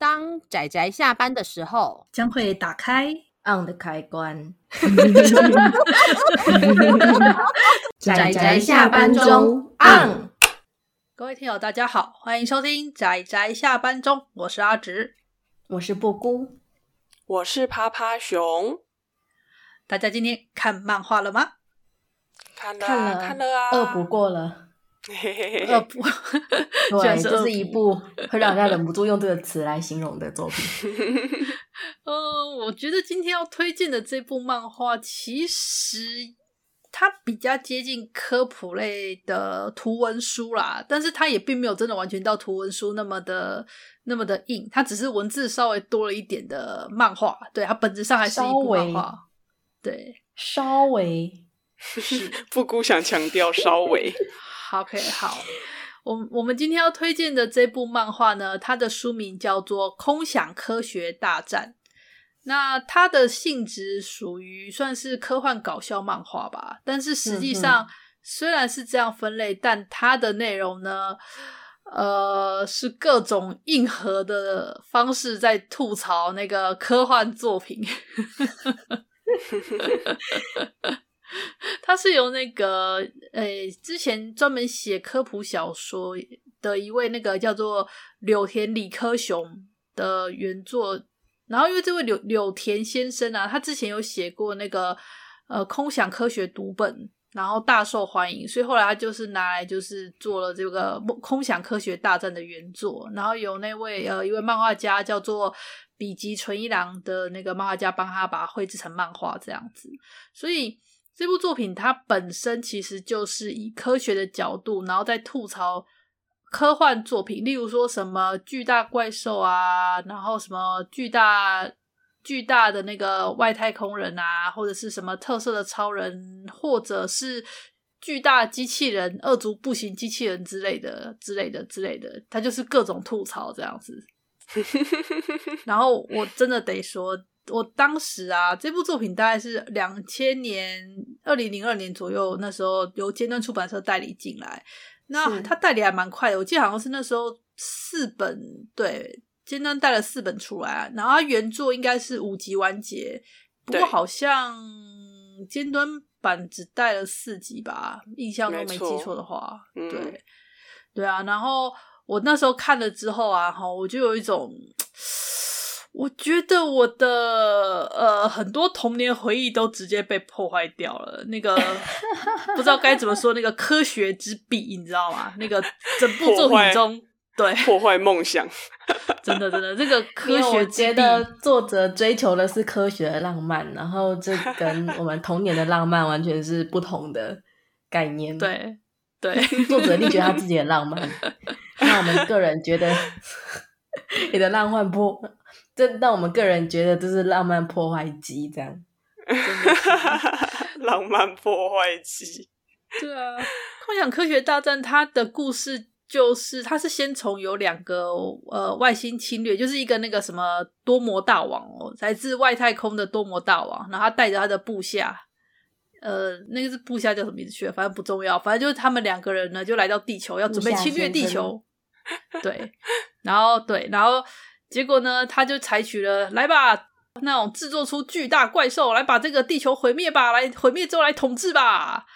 当仔仔下班的时候，将会打开 on 的开关。仔仔下班中 on。各位听友，大家好，欢迎收听仔仔下班中，我是阿直，我是布姑，我是趴趴熊。大家今天看漫画了吗？看了，看了，看了啊！饿不过了。饿不，对，这是一部会让人家忍不住用这个词来形容的作品。嗯，我觉得今天要推荐的这部漫画，其实它比较接近科普类的图文书啦，但是它也并没有真的完全到图文书那么的那么的硬，它只是文字稍微多了一点的漫画。对，它本质上还是一部漫画。对，稍微，是布姑想强调稍微。OK，好，我我们今天要推荐的这部漫画呢，它的书名叫做《空想科学大战》。那它的性质属于算是科幻搞笑漫画吧，但是实际上虽然是这样分类，嗯、但它的内容呢，呃，是各种硬核的方式在吐槽那个科幻作品。他是由那个诶、之前专门写科普小说的一位那个叫做柳田理科雄的原作，然后因为这位柳柳田先生啊，他之前有写过那个呃空想科学读本，然后大受欢迎，所以后来他就是拿来就是做了这个空想科学大战的原作，然后有那位呃一位漫画家叫做笔吉纯一郎的那个漫画家帮他把它绘制成漫画这样子，所以。这部作品它本身其实就是以科学的角度，然后再吐槽科幻作品，例如说什么巨大怪兽啊，然后什么巨大巨大的那个外太空人啊，或者是什么特色的超人，或者是巨大机器人、二足步行机器人之类的、之类的、之类的，它就是各种吐槽这样子。然后我真的得说。我当时啊，这部作品大概是两千年二零零二年左右，那时候由尖端出版社代理进来。那他代理还蛮快的，我记得好像是那时候四本，对，尖端带了四本出来，然后他原作应该是五集完结，不过好像尖端版只带了四集吧，印象中没记错的话，对，嗯、对啊。然后我那时候看了之后啊，哈，我就有一种。我觉得我的呃很多童年回忆都直接被破坏掉了。那个不知道该怎么说，那个科学之壁，你知道吗？那个整部作品中，对，破坏梦想，真的真的，这个 科学之壁，我觉得作者追求的是科学的浪漫，然后这跟我们童年的浪漫完全是不同的概念。对对，作者一定觉得他自己很浪漫，那我们个人觉得你的浪漫不。这让我们个人觉得这是浪漫破坏机，这样，浪漫破坏机。对啊，幻想科学大战它的故事就是，它是先从有两个呃外星侵略，就是一个那个什么多魔大王哦，来自外太空的多魔大王，然后他带着他的部下，呃，那个是部下叫什么名字去了？反正不重要，反正就是他们两个人呢就来到地球，要准备侵略地球。对，然后对，然后。结果呢，他就采取了来吧，那种制作出巨大怪兽来把这个地球毁灭吧，来毁灭之后来统治吧。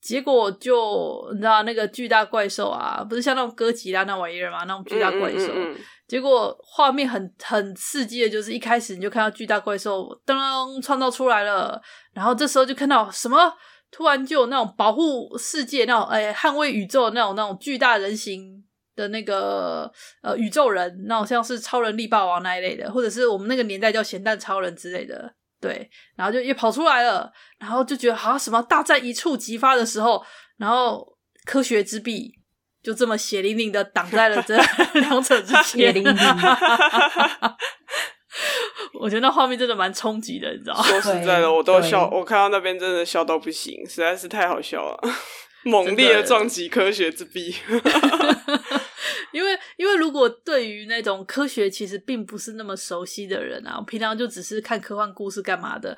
结果就你知道那个巨大怪兽啊，不是像那种哥吉拉那玩意儿嘛，那种巨大怪兽。嗯嗯嗯、结果画面很很刺激的，就是一开始你就看到巨大怪兽噔创造出来了，然后这时候就看到什么，突然就有那种保护世界、那种哎捍卫宇宙那种那种巨大人形。的那个呃宇宙人，那好像是超人力霸王那一类的，或者是我们那个年代叫咸蛋超人之类的，对，然后就也跑出来了，然后就觉得好像什么大战一触即发的时候，然后科学之壁就这么血淋淋的挡在了这 两者之间，血淋淋。我觉得那画面真的蛮冲击的，你知道吗？说实在的，我都笑，我看到那边真的笑到不行，实在是太好笑了。猛烈的撞击科学之壁，因为如果对于那种科学其实并不是那么熟悉的人啊，平常就只是看科幻故事干嘛的。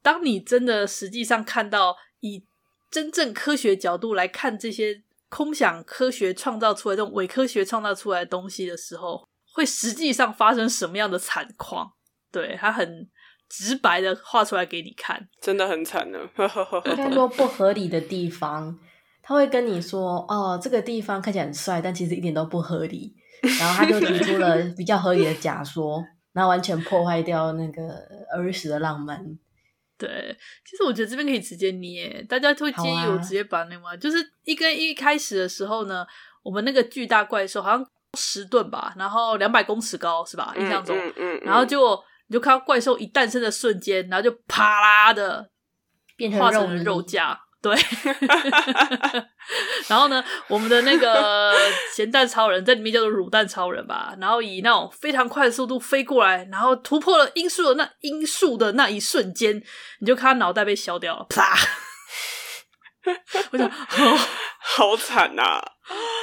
当你真的实际上看到以真正科学角度来看这些空想科学创造出来这种伪科学创造出来的东西的时候，会实际上发生什么样的惨况。对，他很直白的画出来给你看，真的很惨呢。应该说不合理的地方，他会跟你说：“哦，这个地方看起来很帅，但其实一点都不合理。”然后他就提出了比较合理的假说，然后完全破坏掉那个儿时的浪漫。对，其实我觉得这边可以直接捏，大家会建议我直接把那个，啊、就是一跟一开始的时候呢，我们那个巨大怪兽好像十吨吧，然后两百公尺高是吧？印象中，嗯嗯嗯、然后就你就看到怪兽一诞生的瞬间，然后就啪啦的变成化成了肉酱。对，然后呢，我们的那个咸蛋超人在里面叫做乳蛋超人吧，然后以那种非常快的速度飞过来，然后突破了音速的那音速的那一瞬间，你就看他脑袋被削掉了，啪！我想，哦、好惨呐、啊！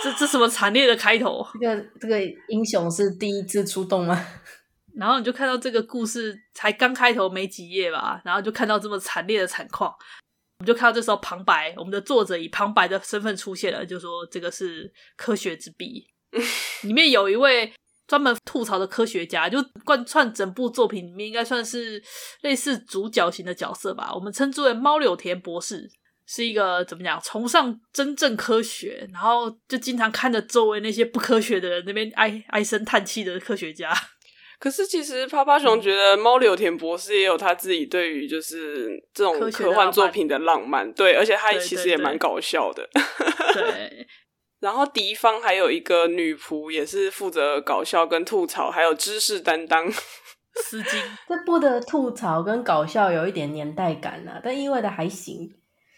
这这什么惨烈的开头？这个这个英雄是第一次出动吗？然后你就看到这个故事才刚开头没几页吧，然后就看到这么惨烈的惨况。我们就看到这时候旁白，我们的作者以旁白的身份出现了，就说这个是科学之笔，里面有一位专门吐槽的科学家，就贯穿整部作品里面应该算是类似主角型的角色吧。我们称之为猫柳田博士，是一个怎么讲，崇尚真正科学，然后就经常看着周围那些不科学的人那边唉唉声叹气的科学家。可是，其实趴趴熊觉得猫柳田博士也有他自己对于就是这种科幻作品的浪漫，对，而且他其实也蛮搞笑的。对，然后敌方还有一个女仆，也是负责搞笑跟吐槽，还有知识担当 司机。这部的吐槽跟搞笑有一点年代感啊，但意外的还行。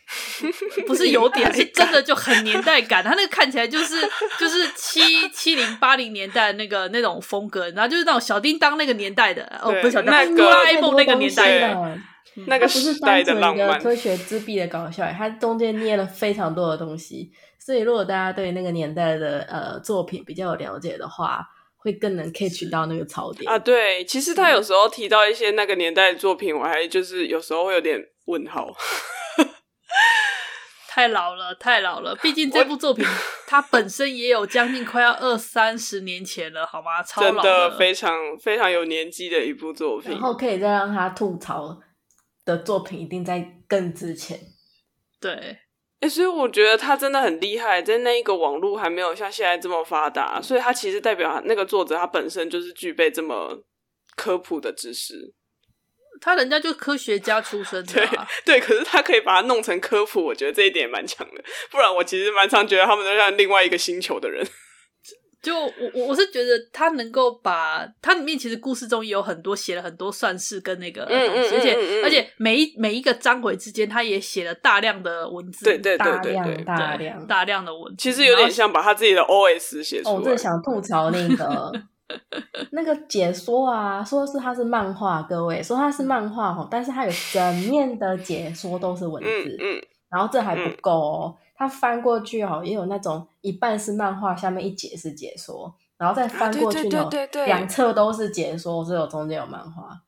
不是有点，是真的就很年代感。他那个看起来就是 就是七七零八零年代那个那种风格，然后就是那种小叮当那个年代的哦，不是小叮当，哆啦 A 梦那个年代的，那个时代的浪漫。不是单纯一个科学之壁的搞笑，它中间捏了非常多的东西。所以如果大家对那个年代的呃作品比较有了解的话，会更能 catch 到那个槽点啊。对，其实他有时候提到一些那个年代的作品，我还就是有时候会有点问号。太老了，太老了。毕竟这部作品 它本身也有将近快要二三十年前了，好吗？超老的，真的非常非常有年纪的一部作品。然后可以再让他吐槽的作品，一定在更之前。对，哎、欸，所以我觉得他真的很厉害，在那一个网络还没有像现在这么发达，所以他其实代表那个作者他本身就是具备这么科普的知识。他人家就科学家出身的，啊对，对，可是他可以把它弄成科普，我觉得这一点蛮强的。不然我其实蛮常觉得他们都像另外一个星球的人。就我我我是觉得他能够把它里面其实故事中也有很多写了很多算式跟那个东西，嗯嗯嗯嗯，而且而且每一每一个章回之间，他也写了大量的文字，对对对对对，大量大量大量的文字，其实有点像把他自己的 OS 写出来。哦，我正想吐槽那个。那个解说啊，说是它是漫画，各位说它是漫画哦，但是它有整面的解说都是文字，嗯嗯、然后这还不够哦，它翻过去哦，也有那种一半是漫画，下面一节是解说，然后再翻过去哦，两侧都是解说，只有中间有漫画。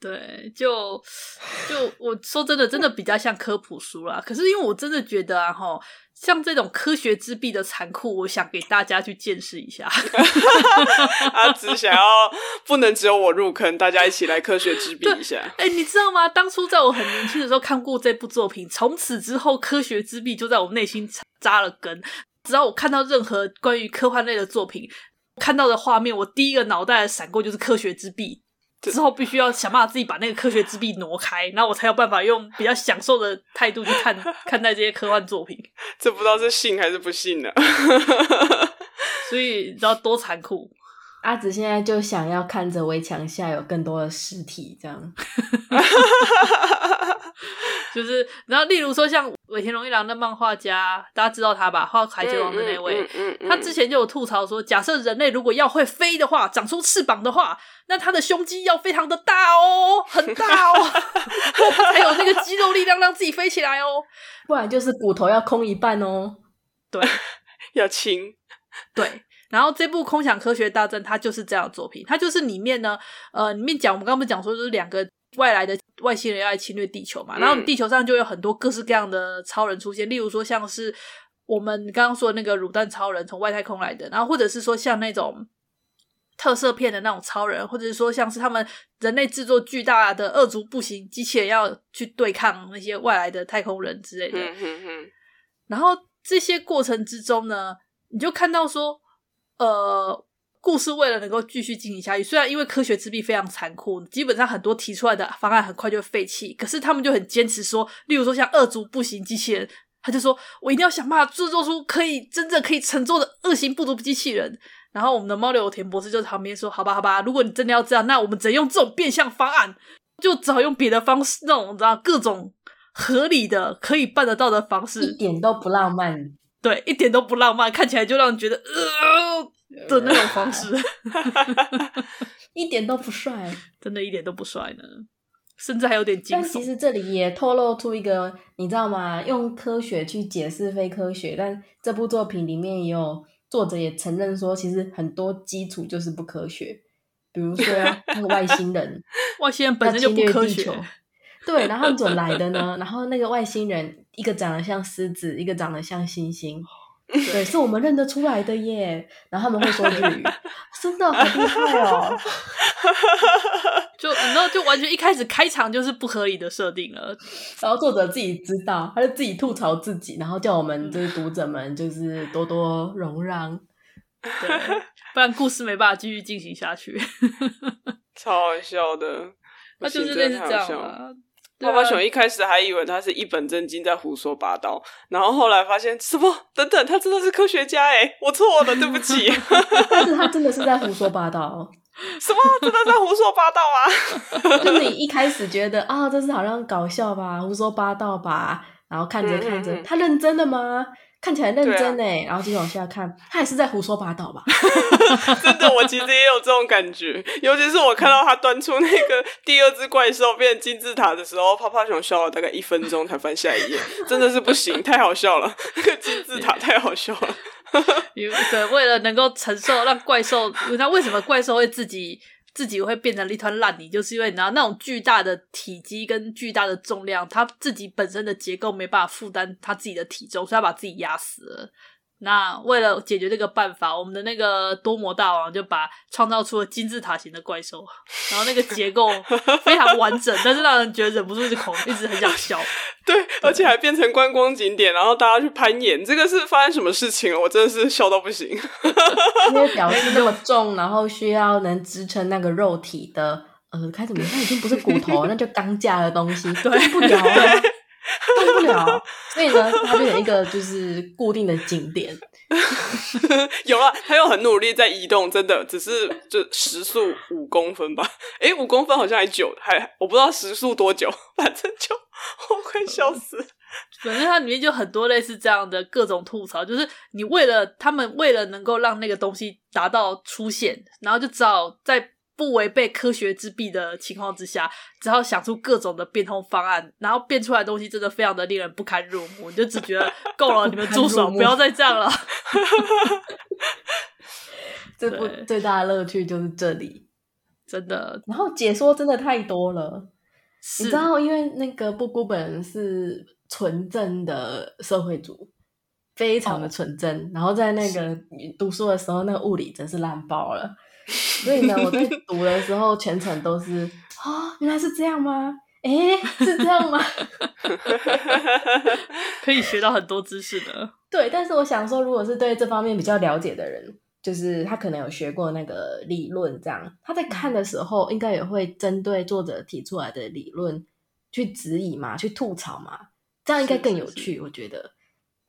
对，就就我说真的，真的比较像科普书啦。可是因为我真的觉得啊，哈，像这种科学之壁的残酷，我想给大家去见识一下。他只想要不能只有我入坑，大家一起来科学之壁一下。哎、欸，你知道吗？当初在我很年轻的时候看过这部作品，从此之后，科学之壁就在我内心扎了根。只要我看到任何关于科幻类的作品，看到的画面，我第一个脑袋的闪过就是科学之壁。之后必须要想办法自己把那个科学之壁挪开，然后我才有办法用比较享受的态度去看 看待这些科幻作品。这不知道是信还是不信呢？所以你知道多残酷？阿紫现在就想要看着围墙下有更多的尸体，这样。就是，然后例如说像尾田荣一郎的漫画家，大家知道他吧？画《海贼王》的那位，嗯嗯嗯嗯、他之前就有吐槽说，假设人类如果要会飞的话，长出翅膀的话，那他的胸肌要非常的大哦，很大哦，他 才有那个肌肉力量让自己飞起来哦，不然就是骨头要空一半哦。对，要轻。对，然后这部《空想科学大战》它就是这样的作品，它就是里面呢，呃，里面讲我们刚刚讲说就是两个。外来的外星人要来侵略地球嘛，然后地球上就有很多各式各样的超人出现，嗯、例如说像是我们刚刚说的那个乳蛋超人从外太空来的，然后或者是说像那种特色片的那种超人，或者是说像是他们人类制作巨大的二足步行机器人要去对抗那些外来的太空人之类的。然后这些过程之中呢，你就看到说，呃。故事为了能够继续进行下去，虽然因为科学之壁非常残酷，基本上很多提出来的方案很快就废弃，可是他们就很坚持说，例如说像二足步行机器人，他就说我一定要想办法制作出可以真正可以乘坐的二型不足机器人。然后我们的猫柳田博士就在旁边说：“好吧，好吧，如果你真的要这样，那我们只能用这种变相方案，就只好用别的方式，那种你知道各种合理的可以办得到的方式，一点都不浪漫，对，一点都不浪漫，看起来就让人觉得呃。”的那种方式，一点都不帅，真的一点都不帅呢，甚至还有点惊悚。但其实这里也透露出一个，你知道吗？用科学去解释非科学，但这部作品里面也有作者也承认说，其实很多基础就是不科学。比如说 那个外星人，外星人本身就不科学，对，然后他们怎么来的呢？然后那个外星人，一个长得像狮子，一个长得像猩猩。对，是我们认得出来的耶。然后他们会说日语，真的好厉害哦！就然后就完全一开始开场就是不合理的设定了。然后作者自己知道，他就自己吐槽自己，然后叫我们就是读者们就是多多容让，对，不然故事没办法继续进行下去。超好笑的，他就是类似这样啊。泡泡熊一开始还以为他是一本正经在胡说八道，然后后来发现什么？等等，他真的是科学家哎！我错了，对不起。但是他真的是在胡说八道。什么？真的在胡说八道啊？就是你一开始觉得啊，这是好像搞笑吧，胡说八道吧，然后看着看着，嗯嗯嗯他认真的吗？看起来认真呢，啊、然后继续往下看，他也是在胡说八道吧？真的，我其实也有这种感觉，尤其是我看到他端出那个第二只怪兽变成金字塔的时候，泡泡熊笑了大概一分钟才翻下一页，真的是不行，太好笑了，那个金字塔 太好笑了。对，为了能够承受让怪兽，那为什么怪兽会自己？自己会变成一团烂泥，就是因为你知道那种巨大的体积跟巨大的重量，它自己本身的结构没办法负担它自己的体重，所以它把自己压死了。那为了解决这个办法，我们的那个多魔大王就把创造出了金字塔型的怪兽，然后那个结构非常完整，但是让人觉得忍不住一直恐，一直很想笑。对，而且还变成观光景点，然后大家去攀岩，这个是发生什么事情了？我真的是笑到不行。因为表示那么重，然后需要能支撑那个肉体的，呃，开始，那已经不是骨头，那就钢架的东西，对不了啊。动不了，所以呢，它变成一个就是固定的景点。有了，它又很努力在移动，真的只是就时速五公分吧？诶、欸，五公分好像还久，还我不知道时速多久，反正就我快笑死。反正它里面就很多类似这样的各种吐槽，就是你为了他们为了能够让那个东西达到出现，然后就只好在。不违背科学之弊的情况之下，只好想出各种的变通方案，然后变出来的东西真的非常的令人不堪入目。你就只觉得 够了，你们住手，不要再这样了。这部最大的乐趣就是这里，真的。然后解说真的太多了，你知道，因为那个布谷本人是纯正的社会主，非常的纯正。哦、然后在那个读书的时候，那个物理真是烂爆了。所以呢，我在 读的时候全程都是啊、哦，原来是这样吗？诶，是这样吗？可以学到很多知识的。对，但是我想说，如果是对这方面比较了解的人，就是他可能有学过那个理论，这样他在看的时候，应该也会针对作者提出来的理论去质疑嘛，去吐槽嘛，这样应该更有趣，是是是我觉得。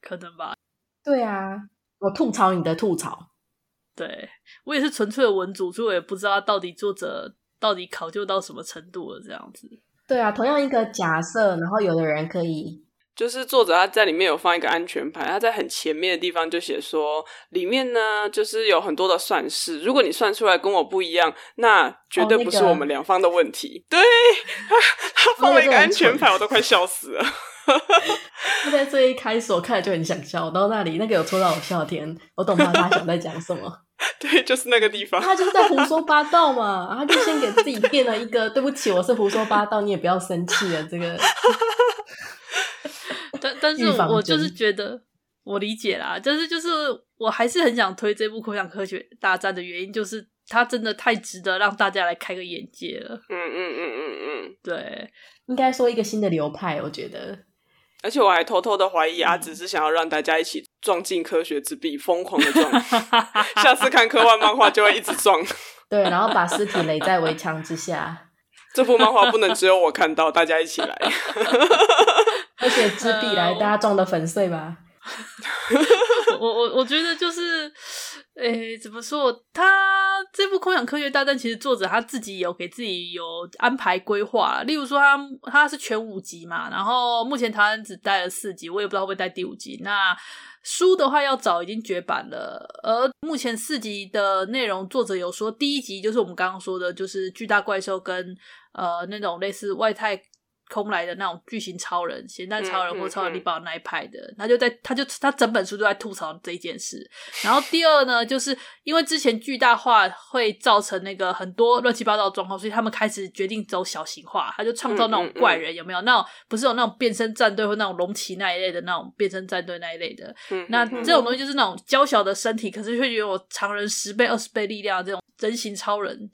可能吧。对啊，我吐槽你的吐槽。对，我也是纯粹的文组，所以我也不知道到底作者到底考究到什么程度了。这样子，对啊，同样一个假设，然后有的人可以，就是作者他在里面有放一个安全牌，他在很前面的地方就写说，里面呢就是有很多的算式，如果你算出来跟我不一样，那绝对不是我们两方的问题。哦那个、对他，他放了一个安全牌，我都快笑死了。他在最一开始我看了就很想笑，我到那里那个有戳到我笑点，我懂他他想在讲什么。对，就是那个地方，他就是在胡说八道嘛，然后就先给自己垫了一个对不起，我是胡说八道，你也不要生气了。这个，但但是我就是觉得我理解啦，就是就是我还是很想推这部《口想科学大战》的原因，就是它真的太值得让大家来开个眼界了。嗯嗯嗯嗯嗯，对，应该说一个新的流派，我觉得。而且我还偷偷的怀疑阿紫是想要让大家一起撞进科学之壁，疯狂的撞。下次看科幻漫画就会一直撞。对，然后把尸体垒在围墙之下。这部漫画不能只有我看到，大家一起来。而且之壁来，大家撞的粉碎吧。我我我觉得就是。诶，怎么说？他这部《空想科学大战》其实作者他自己有给自己有安排规划，例如说他他是全五集嘛，然后目前台湾只带了四集，我也不知道会不会带第五集。那书的话要早已经绝版了，而目前四集的内容，作者有说第一集就是我们刚刚说的，就是巨大怪兽跟呃那种类似外太。空来的那种巨型超人、咸蛋超人或超人力霸那一派的，他就在，他就他整本书都在吐槽这一件事。然后第二呢，就是因为之前巨大化会造成那个很多乱七八糟的状况，所以他们开始决定走小型化，他就创造那种怪人，有没有？那种不是有那种变身战队或那种龙骑那一类的那种变身战队那一类的。那这种东西就是那种娇小的身体，可是却拥有常人十倍、二十倍力量的这种人形超人。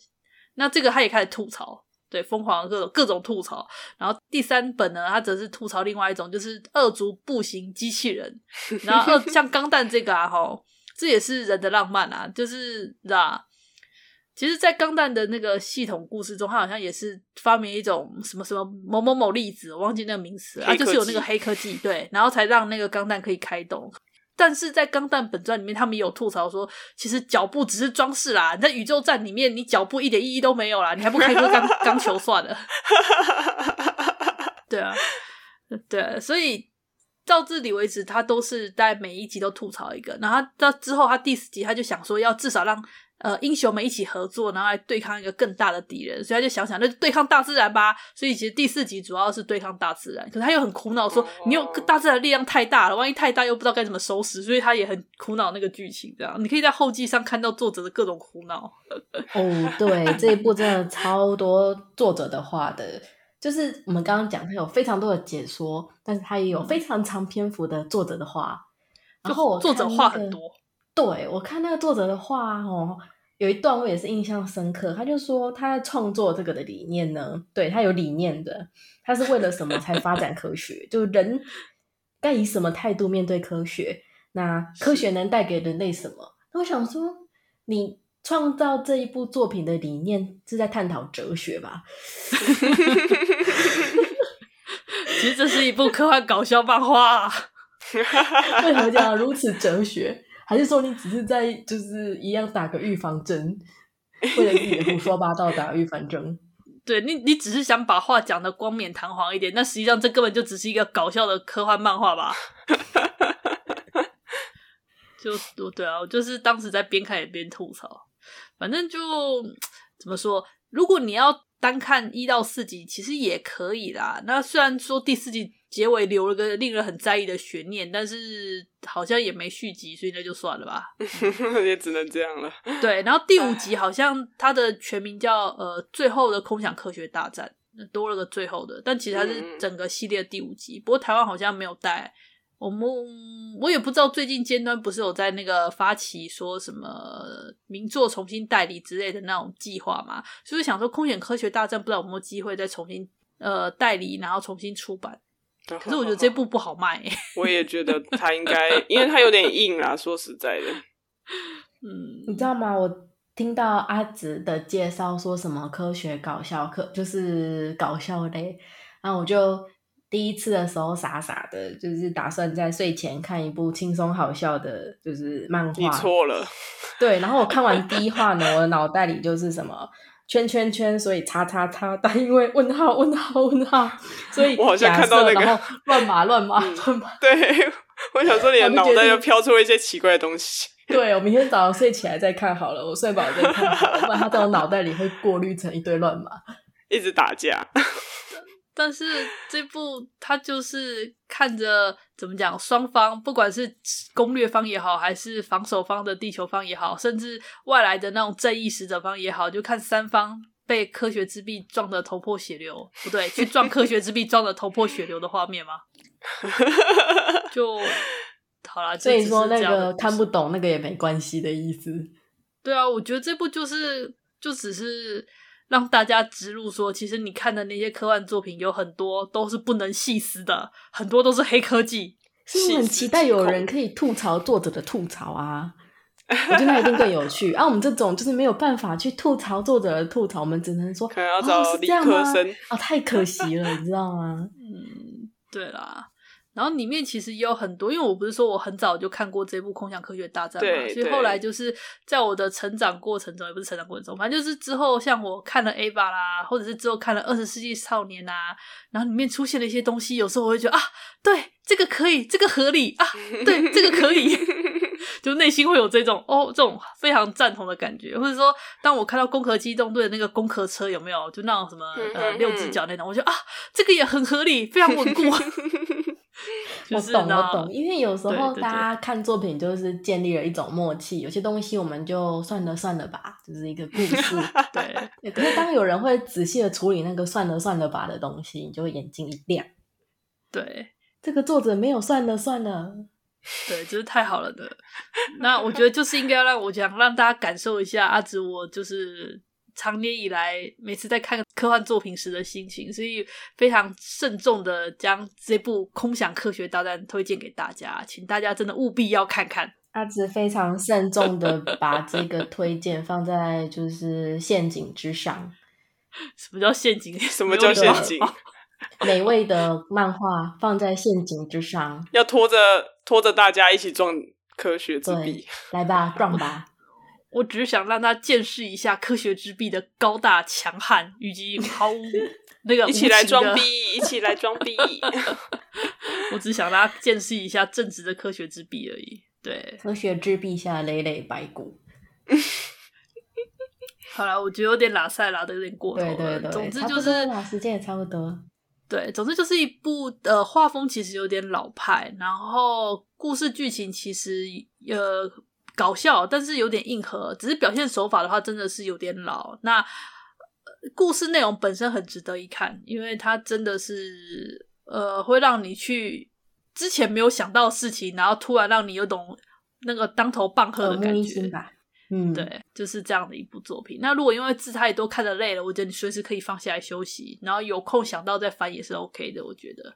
那这个他也开始吐槽。对，疯狂的各种各种吐槽，然后第三本呢，它则是吐槽另外一种，就是二足步行机器人。然后二 像钢弹这个啊，吼，这也是人的浪漫啊，就是知道，其实，在钢弹的那个系统故事中，他好像也是发明一种什么什么某某某粒子，我忘记那个名词啊，就是有那个黑科技，对，然后才让那个钢弹可以开动。但是在《钢弹本传》里面，他们也有吐槽说，其实脚步只是装饰啦。你在宇宙战里面，你脚步一点意义都没有啦，你还不开颗钢钢球算了。对啊，对，所以到这里为止，他都是在每一集都吐槽一个。然后到之后，他第四集他就想说，要至少让。呃，英雄们一起合作，然后来对抗一个更大的敌人，所以他就想想，那就对抗大自然吧。所以其实第四集主要是对抗大自然，可是他又很苦恼，说你有大自然力量太大了，万一太大又不知道该怎么收拾，所以他也很苦恼那个剧情。这样，你可以在后记上看到作者的各种苦恼。哦，对，这一部真的超多作者的话的，就是我们刚刚讲，他有非常多的解说，但是他也有非常长篇幅的作者的话。然后、那个、作者话很多。对，我看那个作者的话哦，有一段我也是印象深刻。他就说他在创作这个的理念呢，对，他有理念的，他是为了什么才发展科学？就人该以什么态度面对科学？那科学能带给人类什么？那我想说，你创造这一部作品的理念是在探讨哲学吧？其实这是一部科幻搞笑漫画，为什么讲如此哲学？还是说你只是在就是一样打个预防针，为了自己胡说八道打预防针？对你，你只是想把话讲的冠冕堂皇一点，那实际上这根本就只是一个搞笑的科幻漫画吧？就对啊，我就是当时在边看也边吐槽，反正就怎么说，如果你要单看一到四集，其实也可以啦。那虽然说第四集。结尾留了个令人很在意的悬念，但是好像也没续集，所以那就算了吧，也只能这样了。对，然后第五集好像它的全名叫呃《最后的空想科学大战》，多了个最后的，但其实它是整个系列的第五集。嗯、不过台湾好像没有带，我们我也不知道最近尖端不是有在那个发起说什么名作重新代理之类的那种计划嘛？就是想说《空想科学大战》不知道有没有机会再重新呃代理，然后重新出版。可是我觉得这部不好卖，欸，我也觉得它应该，因为它有点硬啊。说实在的，嗯，你知道吗？我听到阿紫的介绍说什么科学搞笑课，就是搞笑类，然后我就第一次的时候傻傻的，就是打算在睡前看一部轻松好笑的，就是漫画。你错了，对。然后我看完第一话呢，我的脑袋里就是什么。圈圈圈，所以叉叉叉，但因为问号问号问号，所以我好像看到那个然后乱码乱码乱码。对，我想说你的脑袋又飘出了一些奇怪的东西。对，我明天早上睡起来再看好了，我睡饱再看好了，不然它在我脑袋里会过滤成一堆乱码，一直打架。但是这部它就是看着怎么讲，双方不管是攻略方也好，还是防守方的地球方也好，甚至外来的那种正义使者方也好，就看三方被科学之壁撞得头破血流，不对，去撞科学之壁撞得头破血流的画面吗？就 好啦，所以说那个看不懂那个也没关系的意思。对啊，我觉得这部就是就只是让大家植入说，其实你看的那些科幻作品有很多都是不能细思的，很多都是黑科技。是我很期待有人可以吐槽作者的吐槽啊，我觉得那一定更有趣。啊，我们这种就是没有办法去吐槽作者的吐槽，我们只能说，可能要找理科生。啊、哦，太可惜了，你知道吗？嗯，对啦。然后里面其实也有很多，因为我不是说我很早就看过这部《空想科学大战》嘛，所以后来就是在我的成长过程中，也不是成长过程中，反正就是之后像我看了《Ava》啦，或者是之后看了《二十世纪少年》啊，然后里面出现了一些东西，有时候我会觉得啊，对，这个可以，这个合理啊，对，这个可以，就内心会有这种哦，这种非常赞同的感觉，或者说当我看到《攻壳机动队》的那个攻壳车有没有，就那种什么呃六只脚那种，我觉得啊，这个也很合理，非常稳固。我懂，我懂，因为有时候大家看作品就是建立了一种默契，有些东西我们就算了算了吧，就是一个故事。对，可是当有人会仔细的处理那个算了算了吧的东西，你就会眼睛一亮。对，这个作者没有算了算了，对，就是太好了的。那我觉得就是应该让我讲，让大家感受一下阿紫，我就是。长年以来，每次在看科幻作品时的心情，所以非常慎重的将这部《空想科学大战》推荐给大家，请大家真的务必要看看。阿紫非常慎重的把这个推荐放在就是陷阱之上。什么叫陷阱？什么叫陷阱？美味的漫画放在陷阱之上，要拖着拖着大家一起撞科学之壁。来吧，撞吧。我只是想让他见识一下科学之壁的高大强悍，以及毫无 那个一起来装逼，一起来装逼。我只想让他见识一下正直的科学之臂而已。对，科学之臂下累累白骨。好了，我觉得有点拉塞拉的有点过头了。对对对，总之就是时间也差不多。对，总之就是一部呃，画风其实有点老派，然后故事剧情其实呃。搞笑，但是有点硬核。只是表现手法的话，真的是有点老。那故事内容本身很值得一看，因为它真的是呃，会让你去之前没有想到的事情，然后突然让你有种那个当头棒喝的感觉。嗯，对，就是这样的一部作品。那如果因为字太多看得累了，我觉得你随时可以放下来休息，然后有空想到再翻也是 OK 的。我觉得。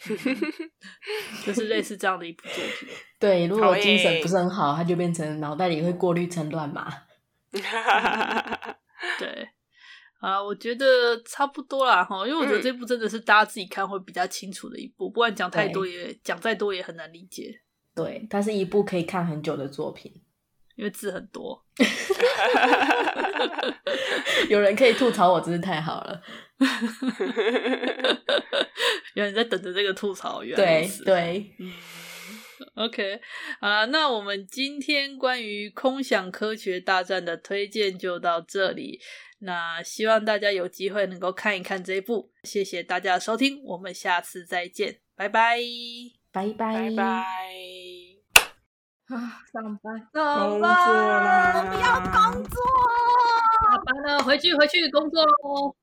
就是类似这样的一部作品。对，如果精神不是很好，它就变成脑袋里会过滤成乱码。对，啊，我觉得差不多啦哈，因为我觉得这部真的是大家自己看会比较清楚的一部，不然讲太多也讲再多也很难理解。对，它是一部可以看很久的作品，因为字很多。有人可以吐槽我，真是太好了。原来你在等着这个吐槽，原来对对，嗯，OK，好了，那我们今天关于《空想科学大战》的推荐就到这里。那希望大家有机会能够看一看这一部。谢谢大家的收听，我们下次再见，拜拜，拜拜，拜拜。啊，上班，上班，我不要工作，下班了，回去回去工作喽。